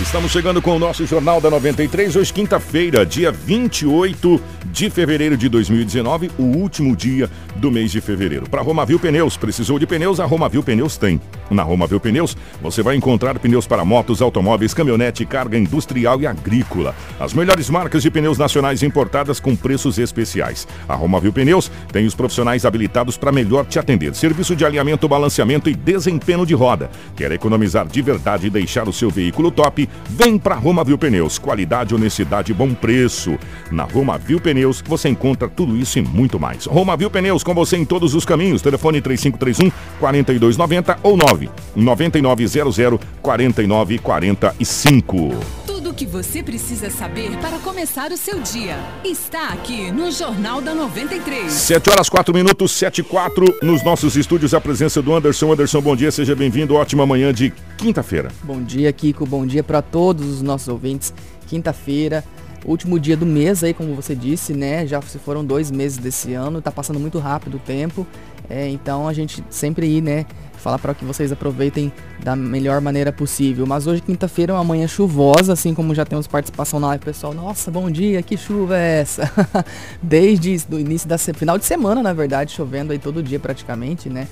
Estamos chegando com o nosso Jornal da 93, hoje quinta-feira, dia 28 de fevereiro de 2019, o último dia do mês de fevereiro. Para Romavil Pneus, precisou de pneus? A Romavil Pneus tem. Na Romavil Pneus, você vai encontrar pneus para motos, automóveis, caminhonete, carga industrial e agrícola. As melhores marcas de pneus nacionais importadas com preços especiais. A Romavil Pneus tem os profissionais habilitados para melhor te atender. Serviço de alinhamento, balanceamento e desempenho de roda. Quer economizar de verdade e deixar o seu veículo top? Vem para Romavil Pneus. Qualidade, honestidade e bom preço. Na Romavil Pneus você encontra tudo isso e muito mais. Romavil Pneus com você em todos os caminhos. Telefone 3531 4290 ou 9 9900 4945 Tudo o que você precisa saber para começar o seu dia está aqui no Jornal da 93. 7 horas 4 minutos, 7 e 4, nos nossos estúdios, a presença do Anderson. Anderson, bom dia, seja bem-vindo. Ótima manhã de quinta-feira. Bom dia, Kiko. Bom dia para todos os nossos ouvintes. Quinta-feira, último dia do mês aí, como você disse, né? Já se foram dois meses desse ano, tá passando muito rápido o tempo. É, então a gente sempre aí, né? Falar para que vocês aproveitem da melhor maneira possível. Mas hoje, quinta-feira, é uma manhã chuvosa, assim como já temos participação na live, pessoal. Nossa, bom dia, que chuva é essa? Desde o início da final de semana, na verdade, chovendo aí todo dia praticamente, né?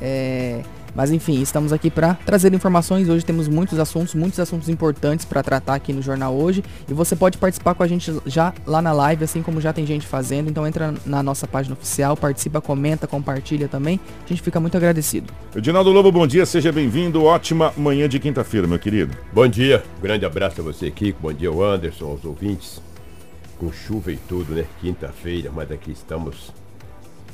É, mas enfim, estamos aqui para trazer informações. Hoje temos muitos assuntos, muitos assuntos importantes para tratar aqui no jornal hoje. E você pode participar com a gente já lá na live, assim como já tem gente fazendo. Então entra na nossa página oficial, participa, comenta, compartilha também. A gente fica muito agradecido. Edinaldo Lobo, bom dia, seja bem-vindo. Ótima manhã de quinta-feira, meu querido. Bom dia, grande abraço a você, Kiko. Bom dia, ao Anderson, aos ouvintes. Com chuva e tudo, né? Quinta-feira, mas aqui estamos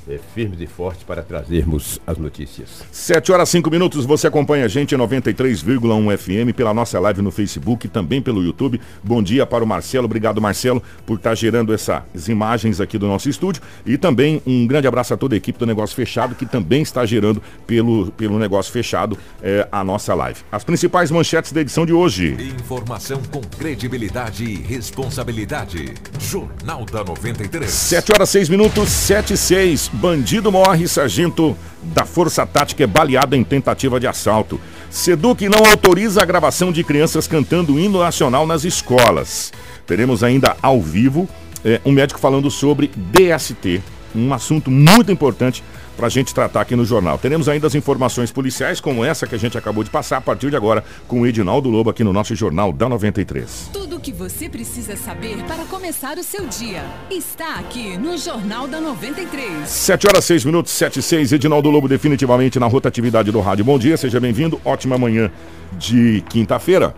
é, firmes e fortes para trazermos as notícias. 7 horas 5 minutos, você acompanha a gente em 93,1 FM pela nossa live no Facebook e também pelo YouTube. Bom dia para o Marcelo, obrigado Marcelo por estar gerando essas imagens aqui do nosso estúdio e também um grande abraço a toda a equipe do Negócio Fechado que também está gerando pelo, pelo Negócio Fechado é, a nossa live. As principais manchetes da edição de hoje. Informação com credibilidade e responsabilidade. Jornal da 93. 7 horas 6 minutos, 7 e 6. Bandido morre, sargento da Força Tática é baleado em tentativa de assalto. Seduc não autoriza a gravação de crianças cantando hino nacional nas escolas. Teremos ainda ao vivo é, um médico falando sobre DST, um assunto muito importante para a gente tratar aqui no jornal. Teremos ainda as informações policiais, como essa que a gente acabou de passar a partir de agora com o Edinaldo Lobo aqui no nosso Jornal da 93. Tudo o que você precisa saber para começar o seu dia está aqui no Jornal da 93. 7 horas 6 minutos, 7 e 6. Edinaldo Lobo definitivamente na rotatividade do rádio. Bom dia, seja bem-vindo. Ótima manhã de quinta-feira.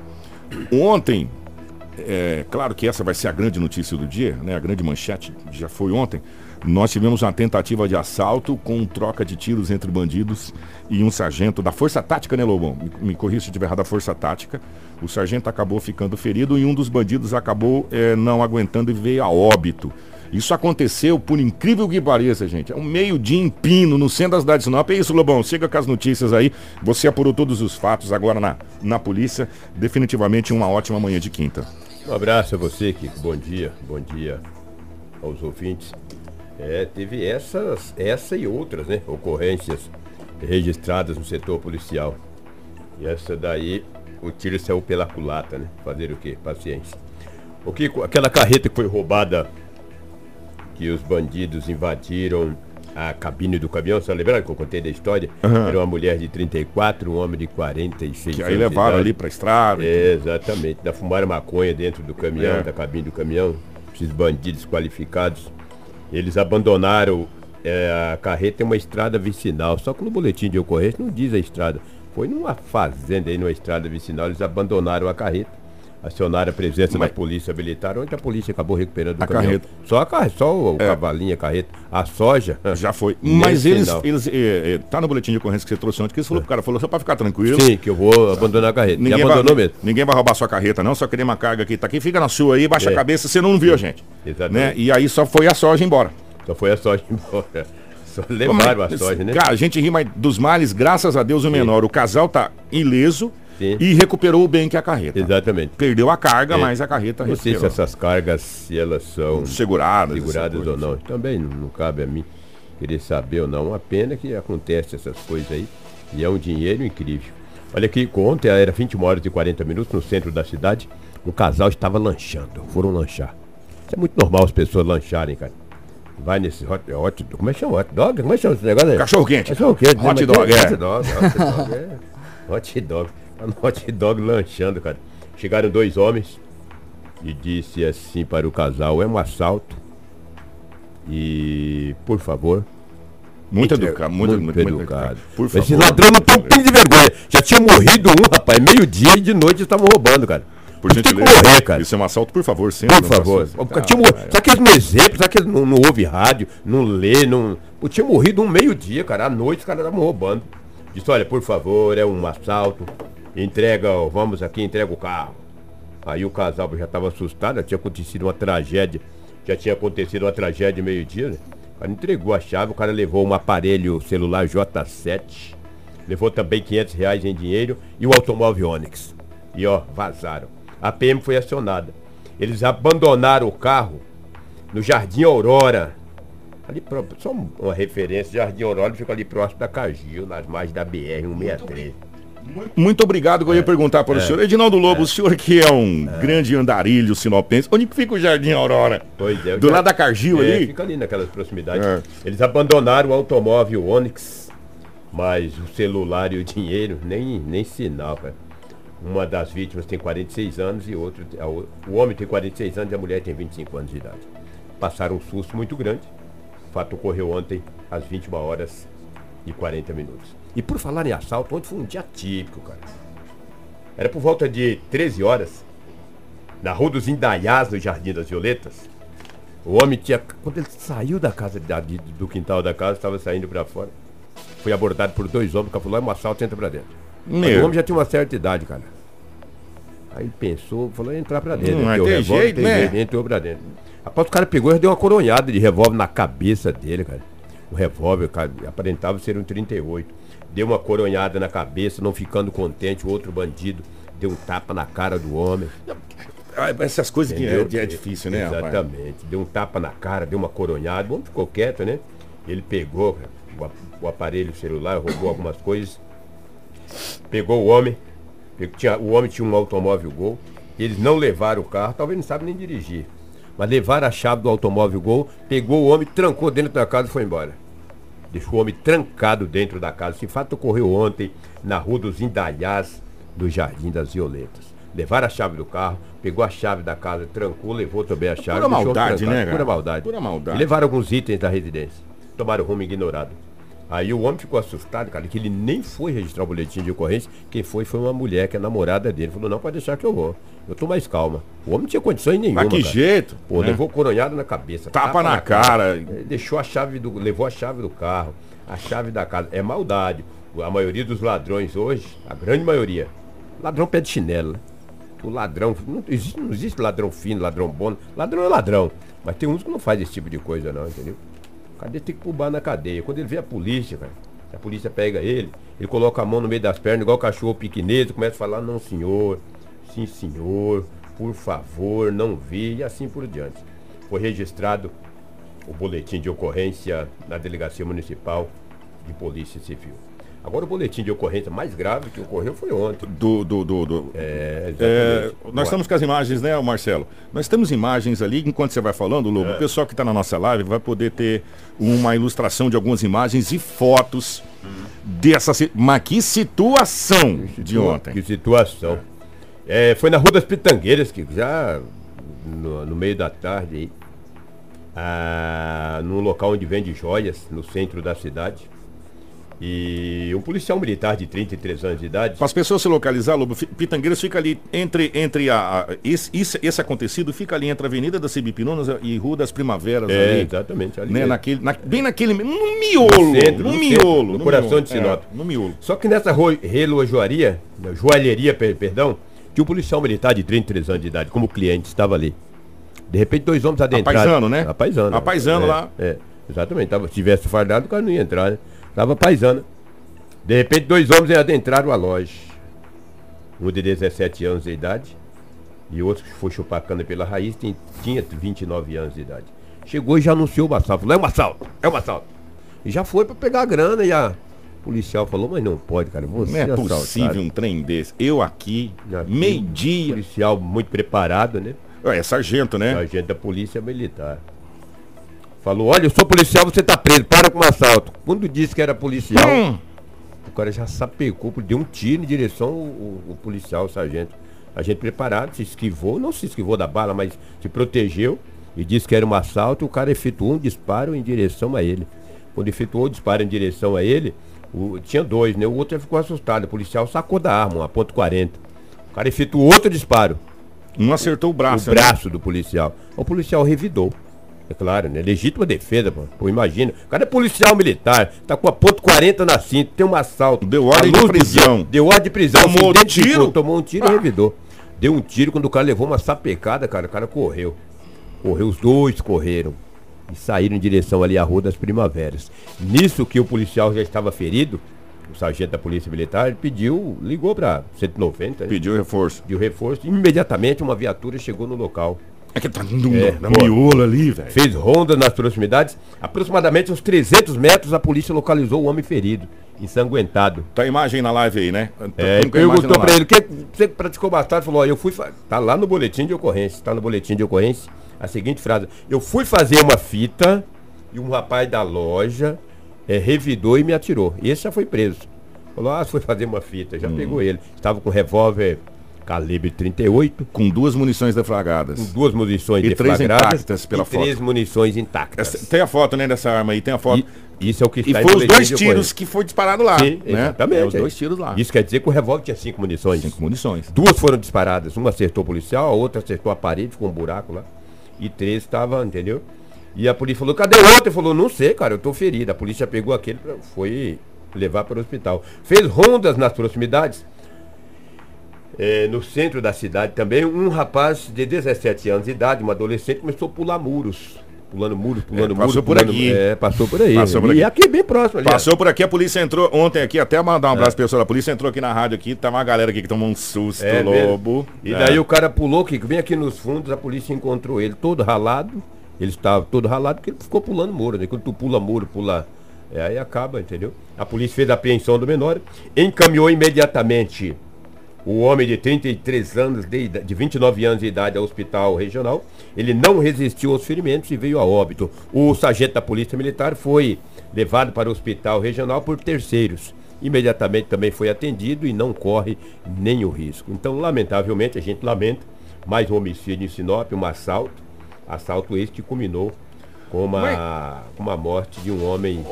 Ontem, é claro que essa vai ser a grande notícia do dia, né? A grande manchete já foi ontem. Nós tivemos uma tentativa de assalto com troca de tiros entre bandidos e um sargento da Força Tática, né, Lobão? Me, me corrija se estiver errado, da Força Tática. O sargento acabou ficando ferido e um dos bandidos acabou é, não aguentando e veio a óbito. Isso aconteceu, por incrível que pareça, gente. É um meio-dia em Pino, no centro da cidade de Sinop. É isso, Lobão. Chega com as notícias aí. Você apurou todos os fatos agora na, na polícia. Definitivamente uma ótima manhã de quinta. Um abraço a você, Kiko. Bom dia. Bom dia aos ouvintes. É, teve essas, essa e outras, né? Ocorrências registradas no setor policial. E essa daí, o tiro saiu pela culata, né? Fazer o quê? Paciência. O que, aquela carreta que foi roubada, que os bandidos invadiram a cabine do caminhão, você lembra que eu contei da história? Uhum. Era uma mulher de 34, um homem de 46 Que aí levaram ali pra estrada. É, exatamente. Da fumaram maconha dentro do caminhão, É. da cabine do caminhão. Esses bandidos qualificados. Eles abandonaram é, a carreta em uma estrada vicinal. Só que no boletim de ocorrência não diz a estrada. Foi numa fazenda aí, numa estrada vicinal, eles abandonaram a carreta. Acionaram a presença Mas- da polícia militar, onde a polícia acabou recuperando A carreta. Só a carreta, só o É. cavalinho, a carreta. A soja. Já foi. Mas eles, eles é, é, tá no boletim de ocorrência que você trouxe ontem, que eles falou pro cara, falou só pra ficar tranquilo. Sim, que eu vou abandonar a carreta. Ninguém abandonou vai, mesmo. ninguém vai roubar sua carreta, não. Só querer uma carga aqui. Tá aqui, fica na sua aí, baixa É. a cabeça, você não viu a gente. Exatamente. Né? E aí só foi a soja embora. Só foi a soja embora. Só levaram a soja, né? Cara, a gente ri, mas dos males, graças a Deus, o menor. O casal tá ileso Sim. e recuperou o bem que é a carreta. Exatamente. Perdeu a carga, É. mas a carreta Não sei se recuperou. essas cargas, se elas são Seguradas. seguradas ou não. Também não, não cabe a mim querer saber ou não. Uma pena que acontece essas coisas aí. E é um dinheiro incrível. Olha aqui, ontem era 21 horas e 40 minutos no centro da cidade. Um casal estava lanchando. Foram lanchar. Isso é muito normal as pessoas lancharem, cara. Vai nesse hot, hot como é que chama? Hot dog? Como é que chama esse negócio aí? Cachorro quente. Cachorro quente. né? Hot dog, é. Hot dog, hot dog, é. Hot dog. Tá no Hot dog lanchando, cara. Chegaram dois homens e disse assim para o casal, é um assalto. E, por favor, Muito Muito educado, muito, muito muito, muito educado. Esse ladrão não tem um pingo de vergonha. Já tinha morrido um, rapaz. Meio-dia e de noite estavam roubando, cara. Por gentileza. morrer, cara. Isso é um assalto, por favor, sempre. Por favor. faça isso. O cara Ah, tinha mor- vai. Será que eles não exemplo? Será que eles não, não ouve rádio, não lê, não. Pô, tinha morrido um meio-dia, cara. À noite os caras estavam roubando. Disse, olha, por favor, é um assalto. Entrega, vamos aqui, entrega o carro. Aí o casal já estava assustado, já tinha acontecido uma tragédia. Já tinha acontecido uma tragédia meio-dia, né? O cara entregou a chave, o cara levou um aparelho celular J7, levou também 500 reais em dinheiro e o automóvel Onix. E ó, vazaram. A PM foi acionada. Eles abandonaram o carro no Jardim Aurora. Ali só um- uma referência, Jardim Aurora fica ali próximo da Cagil, nas margens da BR-163. Muito obrigado, que eu ia perguntar para o senhor. Edinaldo Lobo, o senhor que é um grande andarilho sinopense, onde que fica o Jardim Aurora? Pois é. Do já- lado da Cargil É, ali? Fica ali naquelas proximidades. É. Eles abandonaram o automóvel Onix, mas o celular e o dinheiro, nem, nem sinal. Uma das vítimas tem 46 anos e outro, o homem tem 46 anos e a mulher tem 25 anos de idade. Passaram um susto muito grande. O fato ocorreu ontem às 21 horas e 40 minutos. E por falar em assalto, ontem foi um dia típico, cara. Era por volta de 13 horas, na Rua dos Indaiás, no Jardim das Violetas. O homem tinha. Quando ele saiu da casa, da- do quintal da casa, estava saindo para fora. Foi abordado por dois homens, falou, é um assalto, entra pra dentro. Meu. o homem já tinha uma certa idade, cara. Aí pensou, falou, entrar pra dentro. Não, tem revólver jeito, tem né? jeito, entrou pra dentro. Após o cara pegou e deu uma coronhada de revólver na cabeça dele, cara. O revólver, cara, aparentava ser um 38. Deu uma coronhada na cabeça, não ficando contente, o outro bandido deu um tapa na cara do homem. Ah, Essas coisas que é, é difícil, né, rapaz? Exatamente. Deu um tapa na cara, deu uma coronhada. O homem ficou quieto, né? Ele pegou o, ap- o aparelho celular, roubou algumas coisas. Pegou o homem. o homem tinha um automóvel Gol. Eles não levaram o carro, talvez não sabem nem dirigir. Mas levaram a chave do automóvel Gol, pegou o homem, trancou dentro da casa e foi embora. Deixou o homem trancado dentro da casa. Esse fato ocorreu ontem na rua dos Indalhás, do Jardim das Violetas. Levaram a chave do carro, pegou a chave da casa, trancou, levou também a chave. pura maldade, trancado. né, cara? Pura maldade. Pura maldade. E levaram alguns itens da residência. Tomaram rumo ignorado. Aí o homem ficou assustado, cara, que ele nem foi registrar o boletim de ocorrência. Quem foi foi uma mulher, que é namorada dele. Falou, não, pode deixar que eu vou. Eu tô mais calma. O homem não tinha condições nenhuma. Mas que cara. jeito? Pô, né? levou coronhado na cabeça. Tapa na cara. Eh, Deixou a chave do. Levou a chave do carro, a chave da casa. É maldade. A maioria dos ladrões hoje, a grande maioria, ladrão pé de chinelo. né? O ladrão. Não existe, não existe ladrão fino, ladrão bom. Ladrão é ladrão. Mas tem uns que não faz esse tipo de coisa, não, entendeu? Cara tem que pubar na cadeia. Quando ele vê a polícia, cara, a polícia pega ele, ele coloca a mão no meio das pernas, igual cachorro piquinês, começa a falar, não senhor, sim senhor, por favor, não vi, e assim por diante. Foi registrado o boletim de ocorrência na Delegacia Municipal de Polícia Civil. Agora o boletim de ocorrência mais grave que ocorreu foi ontem. Do, do, do, do- É, É, nós estamos com as imagens, né, Marcelo? Nós temos imagens ali, enquanto você vai falando, Lobo, É. o pessoal que está na nossa live vai poder ter uma ilustração de algumas imagens e fotos dessa. si- Mas que situação de ontem. Que situação. É, foi na Rua das Pitangueiras, que já no, no meio da tarde aí, ah, num local onde vende joias, no centro da cidade. E um policial militar de 33 anos de idade. Para as pessoas se localizar, Lobo, Pitangueiras fica ali entre, entre a. a- esse, esse, acontecido fica ali entre a Avenida das Cibipinunas e Rua das Primaveras. É, ali, exatamente. ali né, mesmo. naquele, na- bem naquele. No miolo! No centro, no, no miolo! centro, no coração miolo, de Sinop. é, no miolo. Só que nessa relojoaria, na joalheria, per- perdão, tinha um policial militar de 33 anos de idade, como cliente, estava ali. De repente, dois homens adentraram. Apaisando, né? Apaisando. Apaisando é, lá. É, exatamente. Tava, se tivesse fardado, o cara não ia entrar, né? Tava paisando. De repente, dois homens adentraram a loja. Um de 17 anos de idade e outro que foi chupar cana pela raiz tem- tinha 29 anos de idade. Chegou e já anunciou o assalto. Falou, é um assalto, é um assalto. E já foi para pegar a grana e a policial falou, mas não pode, cara. Você Não é assaltado." possível um trem desse. Eu aqui, aqui, meio-dia. Policial muito preparado, né? É sargento, né? Agente da polícia militar. Falou, olha, eu sou policial, você tá preso, para com o assalto. Quando disse que era policial, Hum. o cara já sapecou, deu um tiro em direção ao, ao- ao policial, o sargento. A gente preparado, se esquivou, não se esquivou da bala, mas se protegeu e disse que era um assalto. O cara efetuou um disparo em direção a ele. Quando efetuou o disparo em direção a ele, o- tinha dois, né? O outro já ficou assustado. O policial sacou da arma, uma ponto .40. O cara efetuou outro disparo Um acertou o braço. o né? braço do policial. O policial revidou. É claro, né? Legítima defesa, pô. Pô, imagina. O cara é policial militar, tá com a ponto .40 na cinta, tem um assalto. Deu ordem de prisão. Deu ordem de prisão. Tomou se identificou, tiro? Tomou um tiro Ah. e revidou. Deu um tiro, quando o cara levou uma sapecada, cara, o cara correu. Correu, os dois correram. E saíram em direção ali à Rua das Primaveras. Nisso que o policial já estava ferido, o sargento da Polícia Militar, pediu, ligou para 190, né? Pediu reforço. de reforço. Imediatamente uma viatura chegou no local. É que tá no, É, na pô. miolo ali, velho. Fez ronda nas proximidades. Aproximadamente uns 300 metros, a polícia localizou o homem ferido, ensanguentado. Tá a imagem na live aí, né? Tá- É, tá perguntou na pra ele, que você praticou bastardo? Falou, ó, eu fui. Tá lá no boletim de ocorrência. Tá no boletim de ocorrência. A seguinte frase: Eu fui fazer uma fita e um rapaz da loja é, revidou e me atirou. E esse já foi preso. Falou, ah, foi fazer uma fita. Hum. Já pegou ele. Estava com revólver calibre 38. Com duas munições deflagradas. com duas munições E três intactas pela e três foto. munições intactas. Essa- tem a foto, né, dessa arma aí, tem a foto. E, isso é o que E, está em foi os dois tiros que foi disparado lá. Sim, né? exatamente. É, os dois tiros lá. Isso quer dizer que o revólver tinha cinco munições. Cinco munições. Duas foram disparadas. Uma acertou o policial, a outra acertou a parede, ficou um buraco lá. E três estavam, entendeu? E a polícia falou, cadê o outro? Ele falou, não sei, cara, eu tô ferido. A polícia pegou aquele, pra- foi levar para o hospital. Fez rondas nas proximidades. É, no centro da cidade também, um rapaz de 17 anos de idade, um adolescente, começou a pular muros. Pulando muros, pulando É, passou muros. por pulando, aqui. É, passou por aí. Passou por e aqui. aqui bem próximo ali. ó. Passou por aqui, a polícia entrou ontem aqui, até mandar um abraço pro pessoal da polícia, entrou aqui na rádio aqui, tava uma galera aqui que tomou um susto, É lobo. E É. daí o cara pulou, que bem aqui nos fundos, a polícia encontrou ele todo ralado. Ele estava todo ralado porque ele ficou pulando muro, né? Quando tu pula muro, pula. É, aí acaba, entendeu? A polícia fez a apreensão do menor, encaminhou imediatamente o homem de 33 anos, de, de 29 anos de idade ao hospital regional. Ele não resistiu aos ferimentos e veio a óbito. O sargento da Polícia Militar foi levado para o hospital regional por terceiros. Imediatamente também foi atendido e não corre nenhum risco. Então, lamentavelmente, a gente lamenta mais um homicídio em Sinop, um assalto. Assalto este que culminou com uma, uma morte de um homem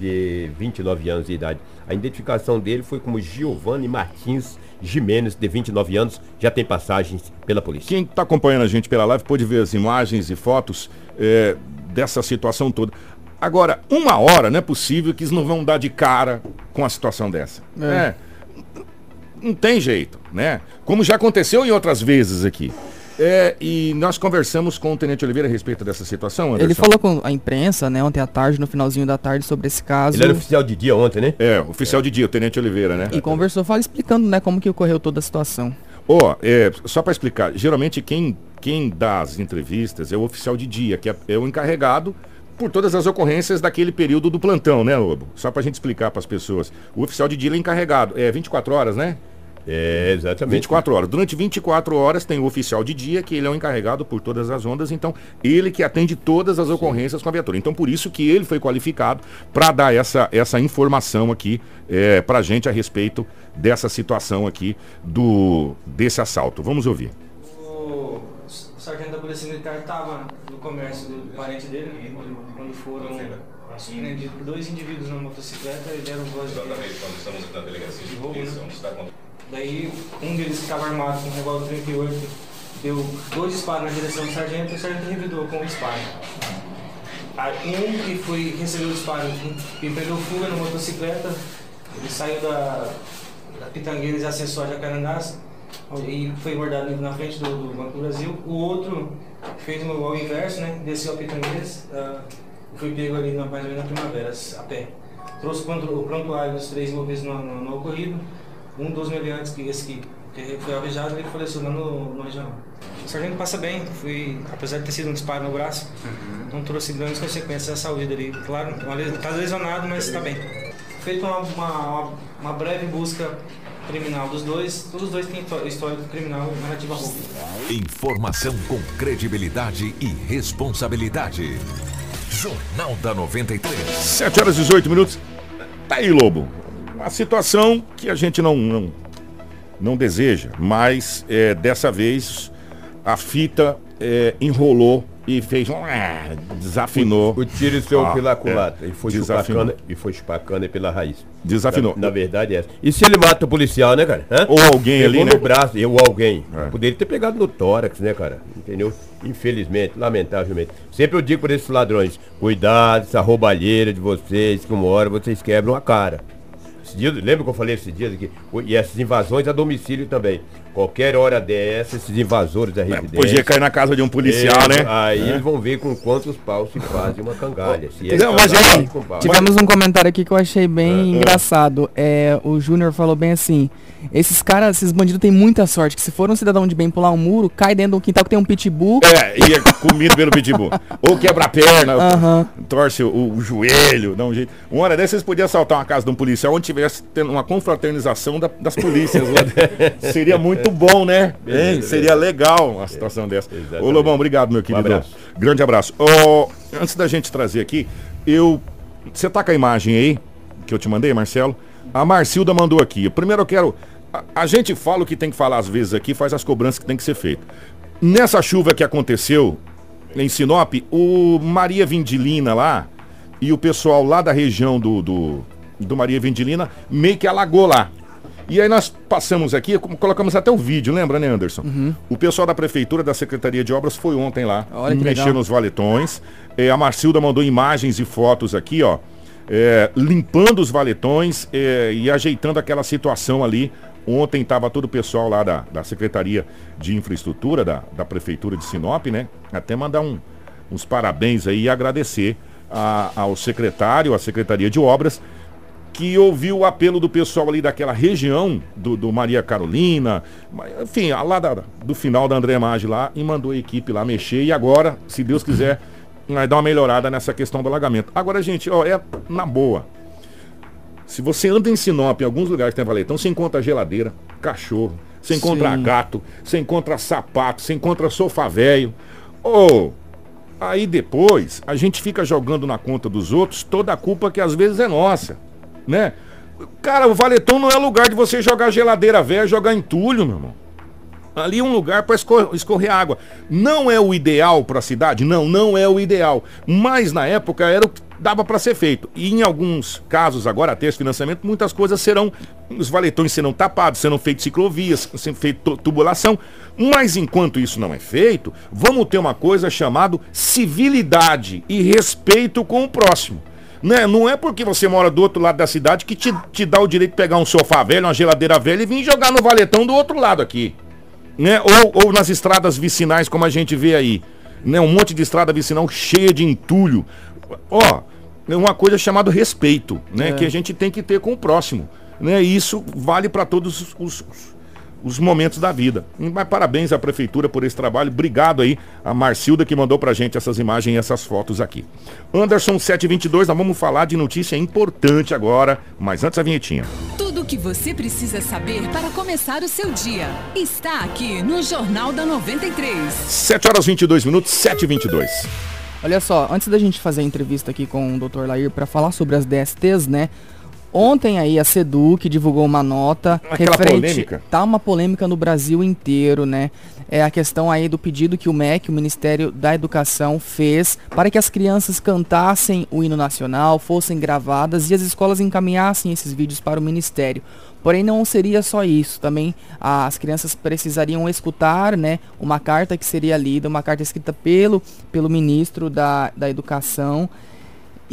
de 29 anos de idade. A identificação dele foi como Giovanni Martins Jimenez, de 29 anos, já tem passagens pela polícia. Quem está acompanhando a gente pela live pode ver as imagens e fotos é, dessa situação toda. Agora, uma hora não é possível que eles não vão dar de cara com a situação dessa. É. Não tem jeito, né? Como já aconteceu em outras vezes aqui. É, e nós conversamos com o Tenente Oliveira a respeito dessa situação, Anderson. Ele falou com a imprensa, né, ontem à tarde, no finalzinho da tarde, sobre esse caso. Ele era oficial de dia ontem, né? É, oficial de dia, o Tenente Oliveira, né? E conversou, fala explicando, né, como que ocorreu toda a situação. Ó, é, só para explicar, geralmente quem, quem dá as entrevistas é o oficial de dia, que é, é o encarregado por todas as ocorrências daquele período do plantão, né, Lobo? Só pra gente explicar para as pessoas. O oficial de dia ele é encarregado, é 24 horas, né? É, exatamente. 24 horas. Durante 24 horas tem o oficial de dia, que ele é o encarregado por todas as ondas, então ele que atende todas as ocorrências com a viatura. Então por isso que ele foi qualificado para dar essa, essa informação aqui é, para a gente a respeito dessa situação aqui do desse assalto. Vamos ouvir. Ô, sargento da Polícia Militar estava no comércio do parente dele, quando, quando foram surpreendidos por dois indivíduos na motocicleta e deram voz de, Exatamente, quando estamos na delegacia de roubo, polícia, né? está. Daí um deles que estava armado com um revólver 38 deu dois disparos na direção do sargento e o sargento revidou com o disparo. Um que foi, recebeu o disparo e pegou fuga na motocicleta, ele saiu da, da Pitangueiras e acessou a Jacarandás e foi abordado na frente do, do Banco do Brasil. O outro fez o ao inverso, né? Desceu a Pitangueiras e foi pego ali na, mais ou menos na primavera, a pé. Trouxe o prontuário dos três envolvidos no, no, no ocorrido. Um dos meliantes, que esse que que foi alvejado, ele faleceu lá no, no regional. O sargento passa bem, fui, apesar de ter sido um disparo no braço, não trouxe grandes consequências à saúde dele. Claro, está lesionado, mas está bem. Feito uma, uma, uma breve busca criminal dos dois, todos os dois têm histó- histórico criminal relativo a roubo. Informação com credibilidade e responsabilidade. Jornal da 93. 7 horas e 18 minutos. Tá aí, Lobo. Uma situação que a gente não, não, não deseja, mas é, dessa vez a fita é, enrolou e fez um. ah, Desafinou. O tiro saiu Ah, pela é. culatra e foi chupacana e foi chupacana pela raiz. Desafinou. Na, na verdade é essa. E se ele mata o policial, né, cara? Hã? Ou alguém Pegou ali, no né? braço, ou alguém. É. Poderia ter pegado no tórax, né, cara? Entendeu? Infelizmente, lamentavelmente. Sempre eu digo para esses ladrões, cuidado, essa roubalheira de vocês, que uma hora vocês quebram a cara. Dia, lembra que eu falei esses dias aqui? E essas invasões a domicílio também. Qualquer hora dessa, esses invasores da residência. Podia cair na casa de um policial, É, né? Aí É. eles vão ver com quantos paus se faz uma cangalha. Se é Não, mas. Tivemos um comentário aqui que eu achei bem Ah, engraçado. É, o Júnior falou bem assim: esses caras, esses bandidos têm muita sorte, que se for um cidadão de bem pular um muro, cai dentro de um quintal que tem um pitbull. É, e é comido pelo pitbull. Ou quebra a perna, Aham. torce o, o joelho, dá um jeito. Uma hora dessas, eles podiam assaltar uma casa de um policial onde tivesse tendo uma confraternização da- das polícias. lá. Seria muito bom, né? Hein? Seria legal uma situação dessa. Ô, exatamente. Lobão, obrigado, meu querido. abraço. Grande abraço. Ó, antes da gente trazer aqui, eu. Você tá com a imagem aí, que eu te mandei, Marcelo? A Marcilda mandou aqui. Primeiro eu quero. A, a gente fala o que tem que falar às vezes aqui, faz as cobranças que tem que ser feito. Nessa chuva que aconteceu em Sinop, o Maria Vindilina lá e o pessoal lá da região do, do, do Maria Vindilina meio que alagou lá. E aí nós passamos aqui, colocamos até o vídeo, lembra, né, Anderson? O pessoal da Prefeitura, da Secretaria de Obras, foi ontem lá, Olha que mexer legal. nos valetões. É, a Marcilda mandou imagens e fotos aqui, ó, é, limpando os valetões é, e ajeitando aquela situação ali. Ontem estava todo o pessoal lá da, da Secretaria de Infraestrutura, da, da Prefeitura de Sinop, né? Até mandar um, uns parabéns aí e agradecer a- ao secretário, à Secretaria de Obras, que ouviu o apelo do pessoal ali daquela região, do, do Maria Carolina, enfim, lá da- do final da André Maggi lá, e mandou a equipe lá mexer. E agora, se Deus quiser, vai dar uma melhorada nessa questão do alagamento. Agora, gente, ó, é na boa. Se você anda em Sinop, em alguns lugares que tem valetão, você encontra geladeira, cachorro, você encontra Sim. gato, você encontra sapato, você encontra sofá velho. Ou aí depois a gente fica jogando na conta dos outros toda a culpa que às vezes é nossa, né? Cara, o valetão não é lugar de você jogar geladeira velha, jogar entulho, meu irmão. Ali é um lugar para escorrer água. Não é o ideal para a cidade? Não, não é o ideal. Mas na época era o que dava para ser feito. E em alguns casos, agora até esse financiamento, muitas coisas serão. Os valetões serão tapados, serão feitas ciclovias, serão feita tubulação. Mas enquanto isso não é feito, vamos ter uma coisa chamada civilidade e respeito com o próximo. Né? Não é porque você mora do outro lado da cidade que te, te dá o direito de pegar um sofá velho, uma geladeira velha e vir jogar no valetão do outro lado aqui né? Ou, ou nas estradas vicinais, como a gente vê aí. Né? Um monte de estrada vicinal cheia de entulho. Ó, é uma coisa chamada respeito, né? Que a gente tem que ter com o próximo. Né? E isso vale para todos os, os, os momentos da vida. Mas parabéns à prefeitura por esse trabalho. Obrigado aí a Marcilda que mandou pra gente essas imagens e essas fotos aqui. Anderson 722, nós vamos falar de notícia importante agora, mas antes a vinhetinha. Tudo o que você precisa saber para começar o seu dia está aqui no Jornal da 93. 7 horas 22 minutos, 7 e 22. Olha só, antes da gente fazer a entrevista aqui com o Dr. Lair para falar sobre as DSTs, né? Ontem aí a Seduc divulgou uma nota Aquela polêmica. Tá uma polêmica no Brasil inteiro, né? É a questão aí do pedido que o MEC, o Ministério da Educação, fez para que as crianças cantassem o hino nacional, fossem gravadas e as escolas encaminhassem esses vídeos para o Ministério. Porém, não seria só isso. Também as crianças precisariam escutar né, uma carta que seria lida, uma carta escrita pelo, pelo ministro da, da Educação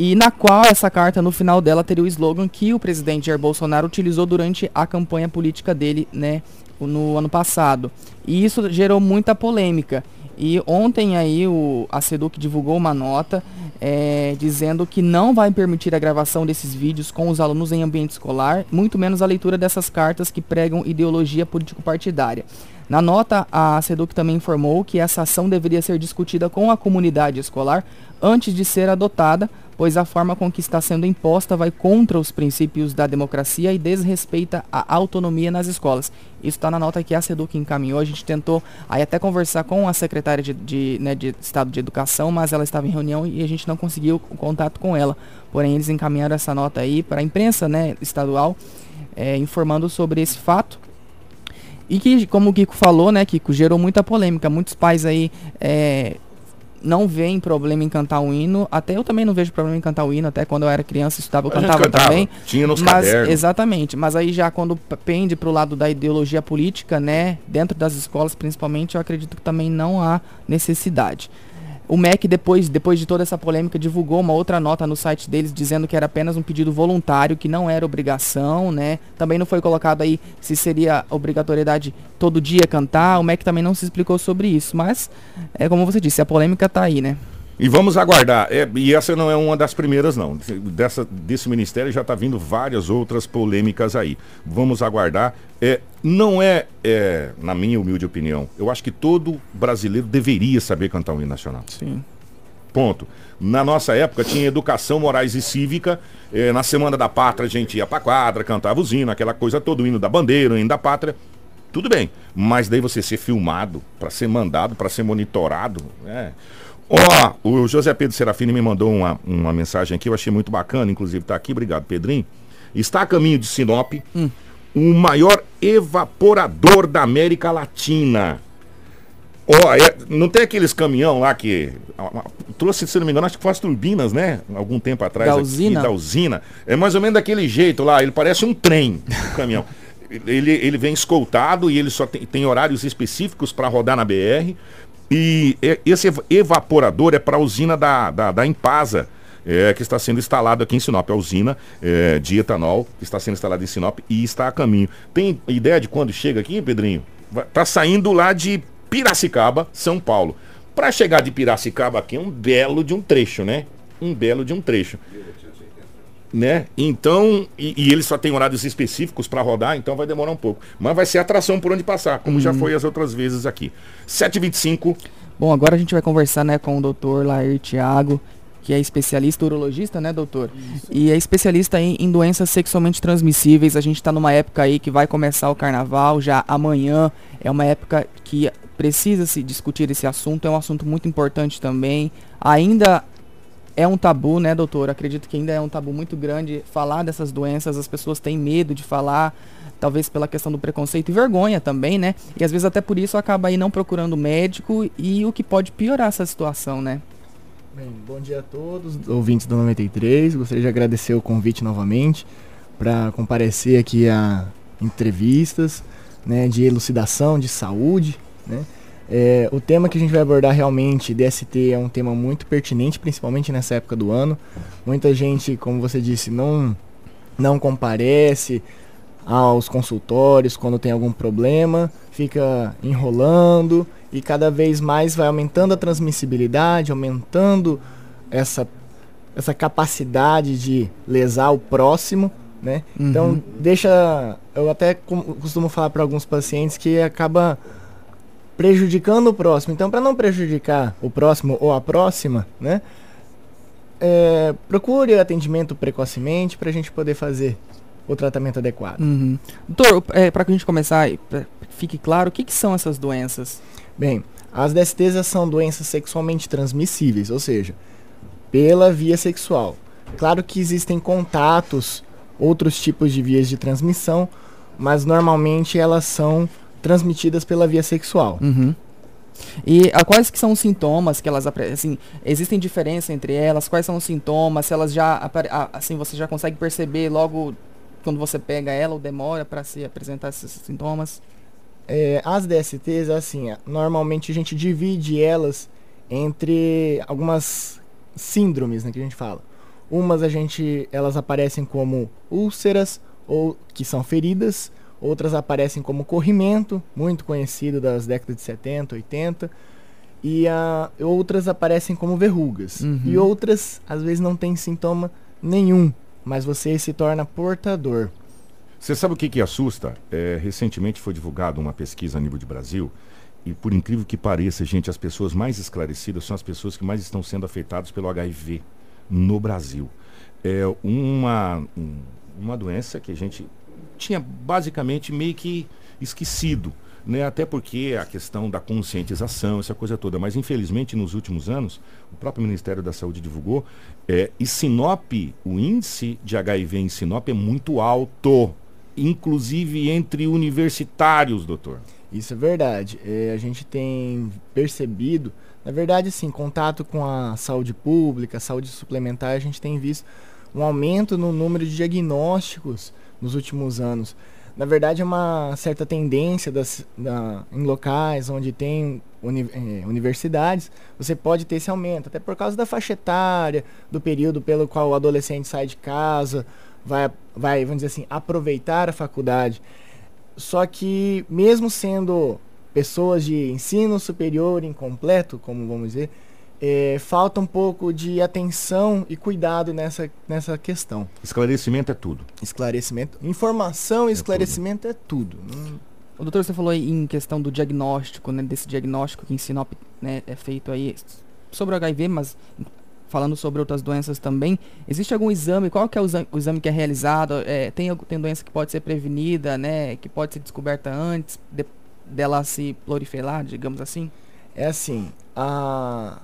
e na qual essa carta, no final dela, teria o slogan que o presidente Jair Bolsonaro utilizou durante a campanha política dele, né, no ano passado. E isso gerou muita polêmica. E ontem aí o, a SEDUC divulgou uma nota é, dizendo que não vai permitir a gravação desses vídeos com os alunos em ambiente escolar, muito menos a leitura dessas cartas que pregam ideologia político-partidária. Na nota, a SEDUC também informou que essa ação deveria ser discutida com a comunidade escolar antes de ser adotada, pois a forma com que está sendo imposta vai contra os princípios da democracia e desrespeita a autonomia nas escolas. Isso está na nota que a SEDUC encaminhou. A gente tentou aí até conversar com a secretária de, de, né, de Estado de Educação, mas ela estava em reunião e a gente não conseguiu contato com ela. Porém, eles encaminharam essa nota aí para a imprensa né, estadual, é, informando sobre esse fato. E que, como o Kiko falou, né, Kiko, gerou muita polêmica. Muitos pais aí é, não veem problema em cantar um hino. Até eu também não vejo problema em cantar o hino. Até quando eu era criança, estudava, eu cantava, cantava, também. Tinha nos mas, cadernos. Exatamente. Mas aí já quando pende para o lado da ideologia política, né, dentro das escolas principalmente, eu acredito que também não há necessidade. O MEC, depois, depois de toda essa polêmica, divulgou uma outra nota no site deles dizendo que era apenas um pedido voluntário, que não era obrigação, né? Também não foi colocado aí se seria obrigatoriedade todo dia cantar. O MEC também não se explicou sobre isso, mas é como você disse, a polêmica está aí, né? E vamos aguardar. É, e essa não é uma das primeiras, não. Dessa, desse ministério já está vindo várias outras polêmicas aí. Vamos aguardar. É, não é, é, na minha humilde opinião, eu acho que todo brasileiro deveria saber cantar o hino nacional. Sim. Ponto. Na nossa época tinha educação morais e cívica. É, na Semana da Pátria a gente ia pra quadra, cantava os hinos, aquela coisa toda, o hino da bandeira, o hino da pátria. Tudo bem. Mas daí você ser filmado, para ser mandado, para ser monitorado, é. Ó, oh, o José Pedro Serafini me mandou uma, uma mensagem aqui, eu achei muito bacana, inclusive tá aqui, obrigado, Pedrinho. Está a caminho de Sinop, hum. o maior evaporador da América Latina. Ó, oh, é, não tem aqueles caminhão lá que trouxe, se não me engano, acho que as turbinas, né? Algum tempo atrás. Da aqui, usina? Da usina. É mais ou menos daquele jeito lá, ele parece um trem, o caminhão. ele, ele vem escoltado e ele só tem, tem horários específicos para rodar na BR. E esse evaporador é para a usina da, da, da Impasa, é, que está sendo instalado aqui em Sinop. A usina é, de etanol que está sendo instalada em Sinop e está a caminho. Tem ideia de quando chega aqui, Pedrinho? Está saindo lá de Piracicaba, São Paulo. Para chegar de Piracicaba aqui é um belo de um trecho, né? Um belo de um trecho né? Então, e, e ele só tem horários específicos para rodar, então vai demorar um pouco. Mas vai ser atração por onde passar, como já uhum. foi as outras vezes aqui. 7h25. Bom, agora a gente vai conversar né, com o doutor Lair Thiago, que é especialista urologista, né, doutor? Isso. E é especialista em, em, doenças sexualmente transmissíveis. A gente está numa época aí que vai começar o carnaval, já amanhã é uma época que precisa se discutir esse assunto, é um assunto muito importante também. Ainda é um tabu, né, doutor? Acredito que ainda é um tabu muito grande falar dessas doenças, as pessoas têm medo de falar, talvez pela questão do preconceito e vergonha também, né? E às vezes até por isso acaba aí não procurando médico e o que pode piorar essa situação, né? Bem, bom dia a todos, ouvintes do 93. Gostaria de agradecer o convite novamente para comparecer aqui a entrevistas, né, de elucidação de saúde, né? É, o tema que a gente vai abordar realmente, DST, é um tema muito pertinente, principalmente nessa época do ano. Muita gente, como você disse, não, não comparece aos consultórios quando tem algum problema, fica enrolando e cada vez mais vai aumentando a transmissibilidade, aumentando essa, essa capacidade de lesar o próximo. Né? Então, uhum. Então, deixa. Eu até costumo falar para alguns pacientes que acaba prejudicando o próximo. Então, para não prejudicar o próximo ou a próxima, né? É, procure atendimento precocemente para a gente poder fazer o tratamento adequado. Uhum. Doutor, é, para que a gente começar, fique claro, o que, que são essas doenças? Bem, as DSTs são doenças sexualmente transmissíveis, ou seja, pela via sexual. Claro que existem contatos outros tipos de vias de transmissão, mas normalmente elas são transmitidas pela via sexual. Uhum. E a, quais que são os sintomas que elas assim, existem diferença entre elas? Quais são os sintomas? Se elas já assim você já consegue perceber logo quando você pega ela ou demora para se apresentar esses sintomas? É, as DSTs assim, normalmente a gente divide elas entre algumas síndromes, né, que a gente fala. Umas a gente elas aparecem como úlceras ou que são feridas outras aparecem como corrimento, muito conhecido das décadas de 70, 80, e a, outras aparecem como verrugas. Uhum. E outras, às vezes, não tem sintoma nenhum, mas você se torna portador. Você sabe o que, que assusta? É, recentemente foi divulgada uma pesquisa a nível de Brasil, e por incrível que pareça, gente, as pessoas mais esclarecidas são as pessoas que mais estão sendo afetadas pelo HIV no Brasil. É uma, uma doença que a gente tinha basicamente meio que esquecido. Né? Até porque a questão da conscientização, essa coisa toda. Mas infelizmente nos últimos anos, o próprio Ministério da Saúde divulgou, é, e Sinop, o índice de HIV em Sinop é muito alto, inclusive entre universitários, doutor. Isso é verdade. É, a gente tem percebido, na verdade, sim, contato com a saúde pública, saúde suplementar, a gente tem visto um aumento no número de diagnósticos nos últimos anos. Na verdade, é uma certa tendência das, da, em locais onde tem uni, eh, universidades, você pode ter esse aumento, até por causa da faixa etária, do período pelo qual o adolescente sai de casa, vai, vai vamos dizer assim, aproveitar a faculdade. Só que, mesmo sendo pessoas de ensino superior incompleto, como vamos dizer, é, falta um pouco de atenção e cuidado nessa, nessa questão. Esclarecimento é tudo. Esclarecimento. Informação e é esclarecimento tudo. é tudo. Hum. O doutor, você falou aí em questão do diagnóstico, né? Desse diagnóstico que em Sinop né, é feito aí sobre o HIV, mas falando sobre outras doenças também. Existe algum exame? Qual que é o exame, o exame que é realizado? É, tem, tem doença que pode ser prevenida, né? Que pode ser descoberta antes de, dela se proliferar, digamos assim? É assim, a,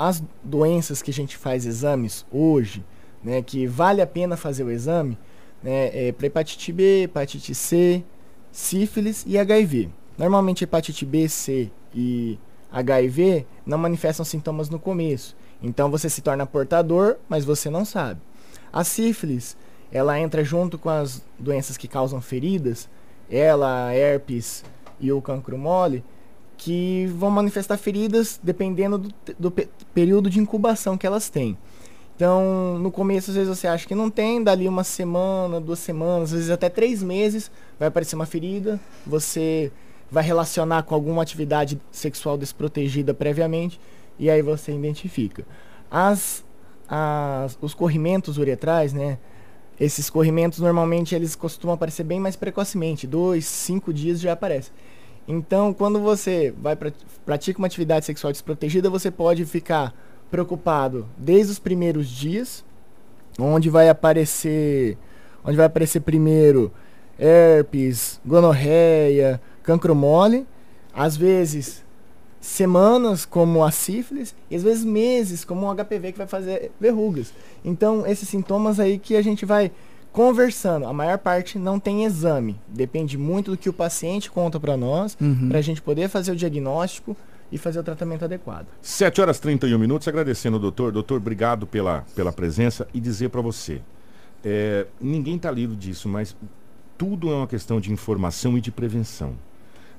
as doenças que a gente faz exames hoje, né, que vale a pena fazer o exame, né, é para hepatite B, hepatite C, sífilis e HIV. Normalmente hepatite B, C e HIV não manifestam sintomas no começo. Então você se torna portador, mas você não sabe. A sífilis, ela entra junto com as doenças que causam feridas, ela, herpes e o cancro mole, que vão manifestar feridas dependendo do, do período de incubação que elas têm. Então, no começo, às vezes você acha que não tem, dali uma semana, duas semanas, às vezes até três meses, vai aparecer uma ferida, você vai relacionar com alguma atividade sexual desprotegida previamente, e aí você identifica. As, as, os corrimentos uretrais, né? Esses corrimentos normalmente eles costumam aparecer bem mais precocemente, dois, cinco dias já aparece. Então, quando você vai pra, pratica uma atividade sexual desprotegida, você pode ficar preocupado desde os primeiros dias, onde vai aparecer, onde vai aparecer primeiro herpes, gonorreia, cancro mole, às vezes semanas como a sífilis e às vezes meses como o HPV que vai fazer verrugas. Então, esses sintomas aí que a gente vai conversando. A maior parte não tem exame. Depende muito do que o paciente conta para nós, uhum. para a gente poder fazer o diagnóstico e fazer o tratamento adequado. 7 horas 31 minutos, agradecendo ao doutor. Doutor, obrigado pela, pela presença e dizer para você, é, ninguém está livre disso, mas tudo é uma questão de informação e de prevenção.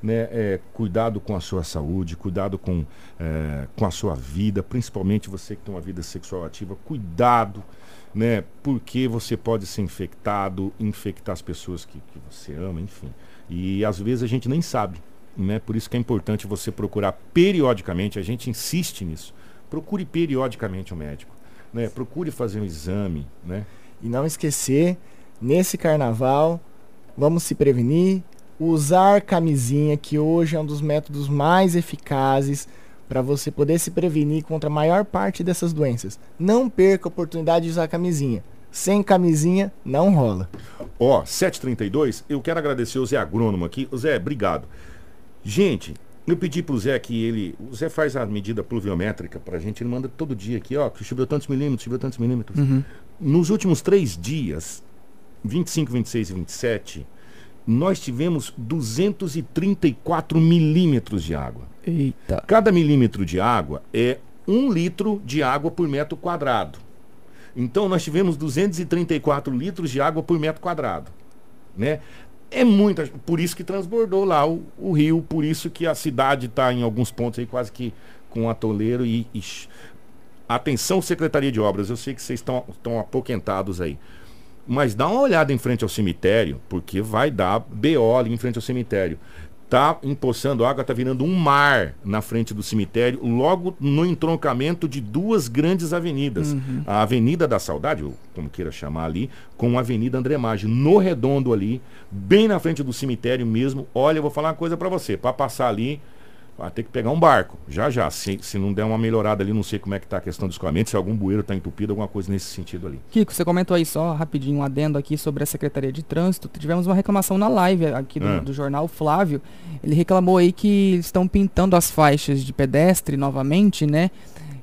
Né, é, cuidado com a sua saúde, cuidado com, é, com a sua vida, principalmente você que tem uma vida sexual ativa, cuidado né? Porque você pode ser infectado, infectar as pessoas que, que você ama, enfim. E às vezes a gente nem sabe, né? Por isso que é importante você procurar periodicamente, a gente insiste nisso. Procure periodicamente o um médico, né? Procure fazer um exame, né? E não esquecer, nesse carnaval, vamos se prevenir, usar camisinha, que hoje é um dos métodos mais eficazes para você poder se prevenir contra a maior parte dessas doenças. Não perca a oportunidade de usar camisinha. Sem camisinha, não rola. Ó, oh, 732, eu quero agradecer o Zé Agrônomo aqui. O Zé, obrigado. Gente, eu pedi pro Zé que ele. O Zé faz a medida pluviométrica pra gente, ele manda todo dia aqui, ó, que choveu tantos milímetros, choveu tantos milímetros. Uhum. Nos últimos três dias, 25, 26 e 27, nós tivemos 234 milímetros de água. Eita. Cada milímetro de água é um litro de água por metro quadrado. Então nós tivemos 234 litros de água por metro quadrado. Né? É muita, por isso que transbordou lá o, o rio, por isso que a cidade está em alguns pontos aí quase que com atoleiro e, e atenção Secretaria de Obras, eu sei que vocês estão estão apoquentados aí. Mas dá uma olhada em frente ao cemitério, porque vai dar BO ali em frente ao cemitério tá empoçando água, tá virando um mar na frente do cemitério, logo no entroncamento de duas grandes avenidas. Uhum. A Avenida da Saudade, ou como queira chamar ali, com a Avenida André Maggi, no redondo ali, bem na frente do cemitério mesmo. Olha, eu vou falar uma coisa para você, para passar ali, Vai ter que pegar um barco, já já. Se, se não der uma melhorada ali, não sei como é que tá a questão do escoamento, se algum bueiro está entupido, alguma coisa nesse sentido ali. Kiko, você comentou aí só rapidinho um adendo aqui sobre a Secretaria de Trânsito. Tivemos uma reclamação na live aqui do, ah. do jornal Flávio. Ele reclamou aí que estão pintando as faixas de pedestre novamente, né?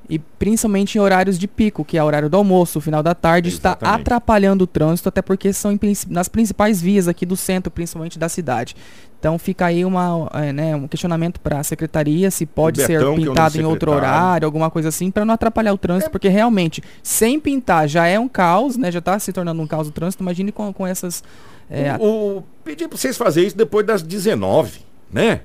E principalmente em horários de pico, que é o horário do almoço, o final da tarde, está atrapalhando o trânsito, até porque são em, nas principais vias aqui do centro, principalmente da cidade. Então fica aí uma, é, né, um questionamento para a secretaria se pode Betão, ser pintado em outro horário, alguma coisa assim, para não atrapalhar o trânsito, é. porque realmente, sem pintar já é um caos, né? Já está se tornando um caos o trânsito, imagine com, com essas. É, o, o, pedi para vocês fazerem isso depois das 19, né?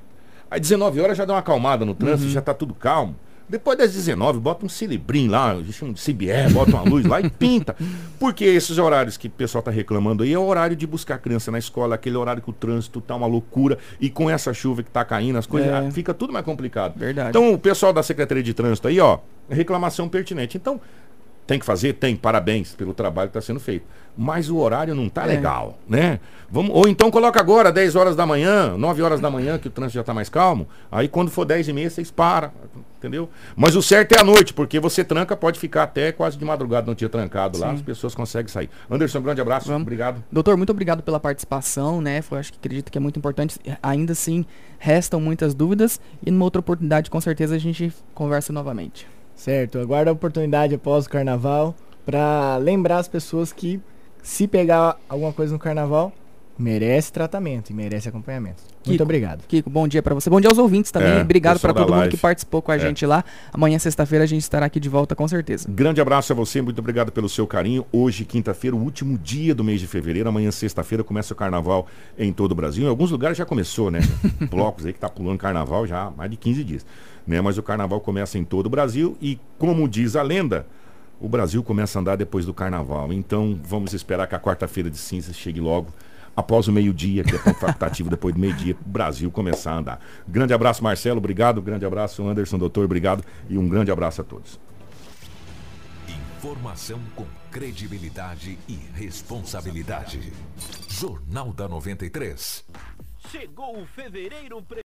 Às 19 horas já dá uma acalmada no trânsito, uhum. já está tudo calmo. Depois das 19, bota um cilibrim lá, um CBR, bota uma luz lá e pinta. Porque esses horários que o pessoal está reclamando aí é o horário de buscar criança na escola, aquele horário que o trânsito tá uma loucura e com essa chuva que tá caindo, as coisas, é. fica tudo mais complicado. Verdade. Então, o pessoal da Secretaria de Trânsito aí, ó, reclamação pertinente. Então, tem que fazer? Tem, parabéns pelo trabalho que está sendo feito. Mas o horário não está é. legal, né? Vamos, ou então coloca agora, 10 horas da manhã, 9 horas da manhã, que o trânsito já está mais calmo. Aí quando for 10 e meia, vocês param, entendeu? Mas o certo é a noite, porque você tranca, pode ficar até quase de madrugada, não tinha trancado Sim. lá, as pessoas conseguem sair. Anderson, um grande abraço, Vamos. obrigado. Doutor, muito obrigado pela participação, né? Foi, acho que acredito que é muito importante. Ainda assim, restam muitas dúvidas e numa outra oportunidade, com certeza, a gente conversa novamente. Certo, aguardo a oportunidade após o carnaval para lembrar as pessoas que se pegar alguma coisa no carnaval, merece tratamento e merece acompanhamento. Kiko, Muito obrigado. Kiko, bom dia para você. Bom dia aos ouvintes também. É, obrigado para todo mundo que participou com a é. gente lá. Amanhã, sexta-feira, a gente estará aqui de volta com certeza. Grande abraço a você, muito obrigado pelo seu carinho. Hoje, quinta-feira, o último dia do mês de fevereiro. Amanhã, sexta-feira, começa o carnaval em todo o Brasil. Em alguns lugares já começou, né? Blocos aí que tá pulando carnaval já há mais de 15 dias. Né? Mas o carnaval começa em todo o Brasil e, como diz a lenda, o Brasil começa a andar depois do carnaval. Então, vamos esperar que a quarta-feira de cinzas chegue logo após o meio-dia, que é ponto facultativo depois do meio-dia, o Brasil começar a andar. Grande abraço, Marcelo, obrigado. Grande abraço, Anderson, doutor, obrigado. E um grande abraço a todos. Informação com credibilidade e responsabilidade. Jornal da 93. Chegou o fevereiro.